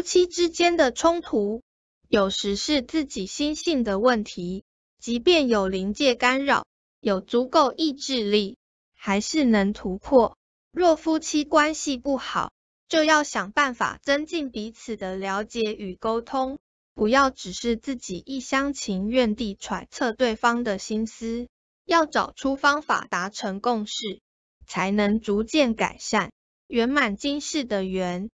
夫妻之间的冲突有时是自己心性的问题即便有临界干扰有足够意志力还是能突破。若夫妻关系不好就要想办法增进彼此的了解与沟通不要只是自己一厢情愿地揣测对方的心思要找出方法达成共识才能逐渐改善圆满今世的圆